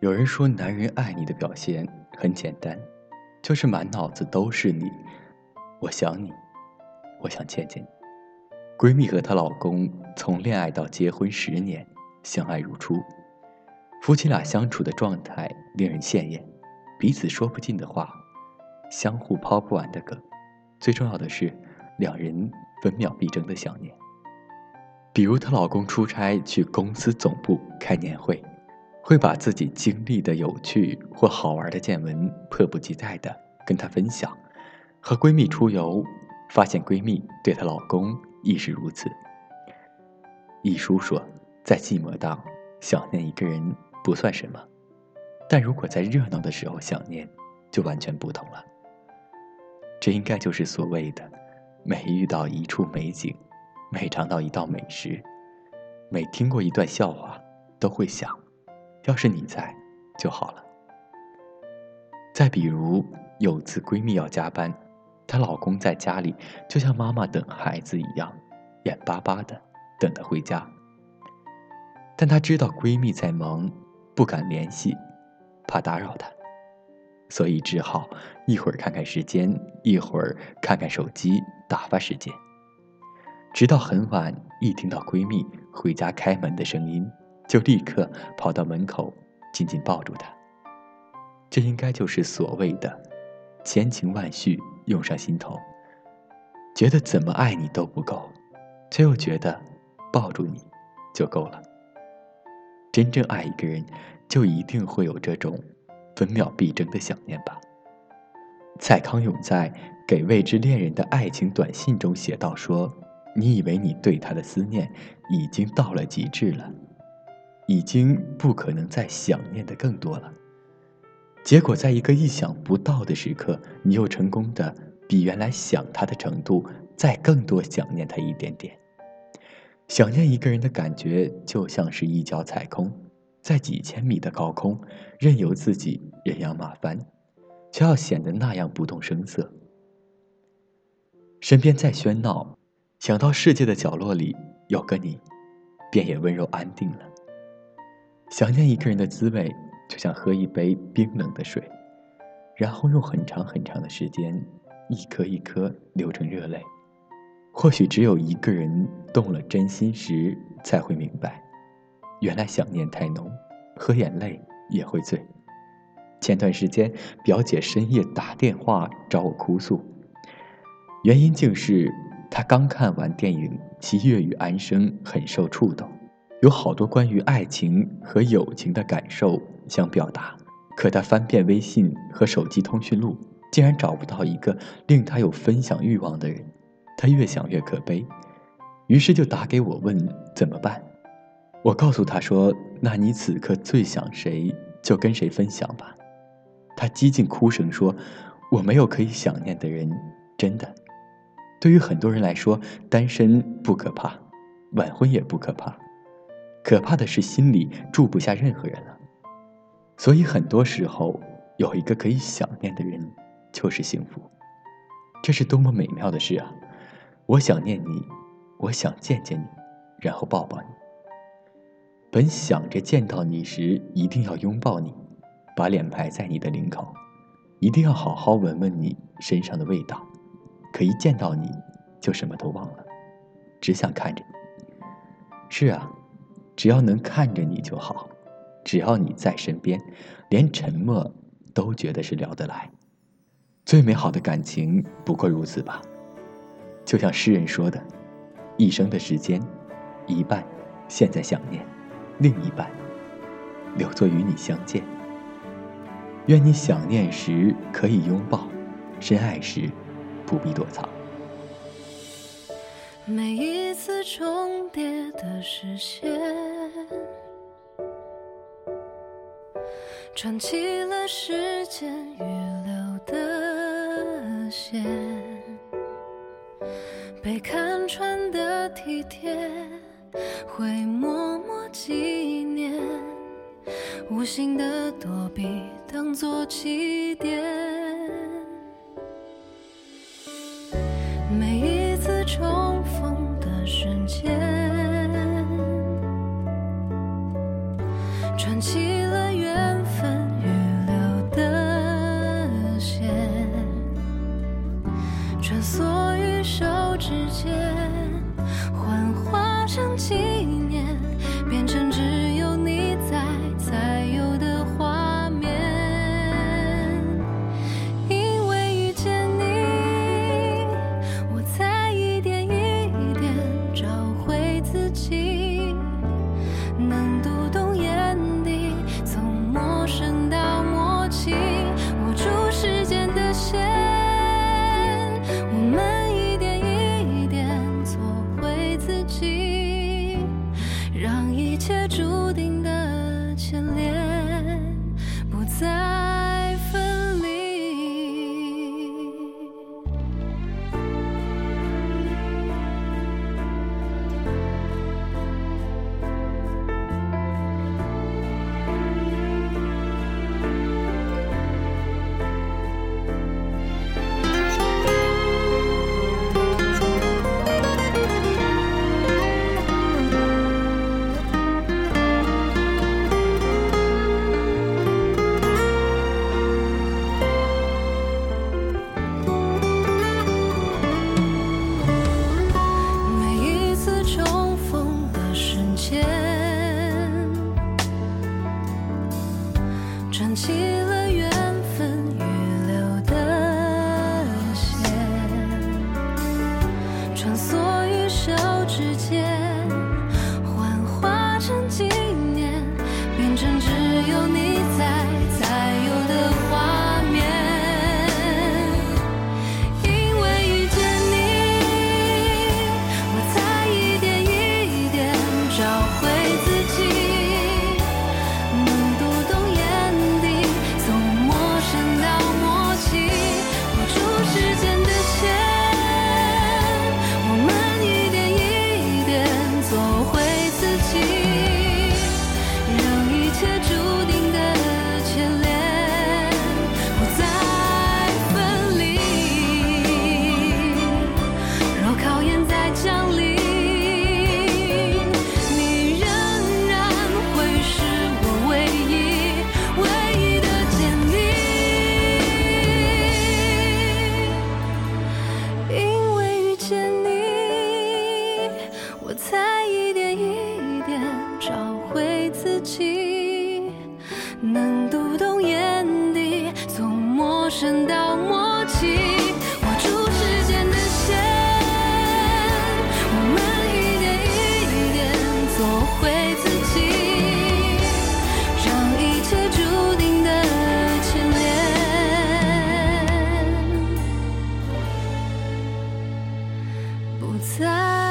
有人说，男人爱你的表现很简单，就是满脑子都是你。我想你，我想见见你。闺蜜和她老公从恋爱到结婚十年，相爱如初，夫妻俩相处的状态令人羡艳，彼此说不尽的话，相互抛不完的梗，最重要的是，两人分秒必争的想念。比如她老公出差去公司总部开年会。会把自己经历的有趣或好玩的见闻迫不及待地跟她分享，和闺蜜出游，发现闺蜜对她老公亦是如此。一书说，在寂寞当想念一个人不算什么，但如果在热闹的时候想念，就完全不同了。这应该就是所谓的，每遇到一处美景，每尝到一道美食，每听过一段笑话，都会想。要是你在就好了。再比如，有次闺蜜要加班，她老公在家里就像妈妈等孩子一样，眼巴巴的等她回家。但她知道闺蜜在忙，不敢联系，怕打扰她，所以只好一会儿看看时间，一会儿看看手机打发时间。直到很晚，一听到闺蜜回家开门的声音。就立刻跑到门口，紧紧抱住他。这应该就是所谓的千情万绪涌上心头，觉得怎么爱你都不够，却又觉得抱住你就够了。真正爱一个人，就一定会有这种分秒必争的想念吧。蔡康永在给未知恋人的爱情短信中写道：“说你以为你对他的思念已经到了极致了。”已经不可能再想念的更多了。结果，在一个意想不到的时刻，你又成功的比原来想他的程度再更多想念他一点点。想念一个人的感觉，就像是一脚踩空，在几千米的高空，任由自己人仰马翻，却要显得那样不动声色。身边再喧闹，想到世界的角落里有个你，便也温柔安定了。想念一个人的滋味，就像喝一杯冰冷的水，然后用很长很长的时间，一颗一颗流成热泪。或许只有一个人动了真心时，才会明白，原来想念太浓，喝眼泪也会醉。前段时间，表姐深夜打电话找我哭诉，原因竟是她刚看完电影《七月与安生》，很受触动。有好多关于爱情和友情的感受想表达，可他翻遍微信和手机通讯录，竟然找不到一个令他有分享欲望的人。他越想越可悲，于是就打给我问怎么办。我告诉他说：“那你此刻最想谁，就跟谁分享吧。”他几近哭声说：“我没有可以想念的人，真的。对于很多人来说，单身不可怕，晚婚也不可怕。”可怕的是，心里住不下任何人了。所以很多时候，有一个可以想念的人，就是幸福。这是多么美妙的事啊！我想念你，我想见见你，然后抱抱你。本想着见到你时一定要拥抱你，把脸埋在你的领口，一定要好好闻闻你身上的味道。可一见到你，就什么都忘了，只想看着你。是啊。只要能看着你就好，只要你在身边，连沉默都觉得是聊得来。最美好的感情不过如此吧。就像诗人说的：“一生的时间，一半现在想念，另一半留作与你相见。愿你想念时可以拥抱，深爱时不必躲藏。”每一次重叠的视线，串起了时间预留的线，被看穿的体贴，会默默纪念，无心的躲避，当作起点。每一次重。间穿起了缘分预留的线，穿梭于手指间。自己。只有你起握住时间的线我们一点一点做回自己让一切注定的牵连不再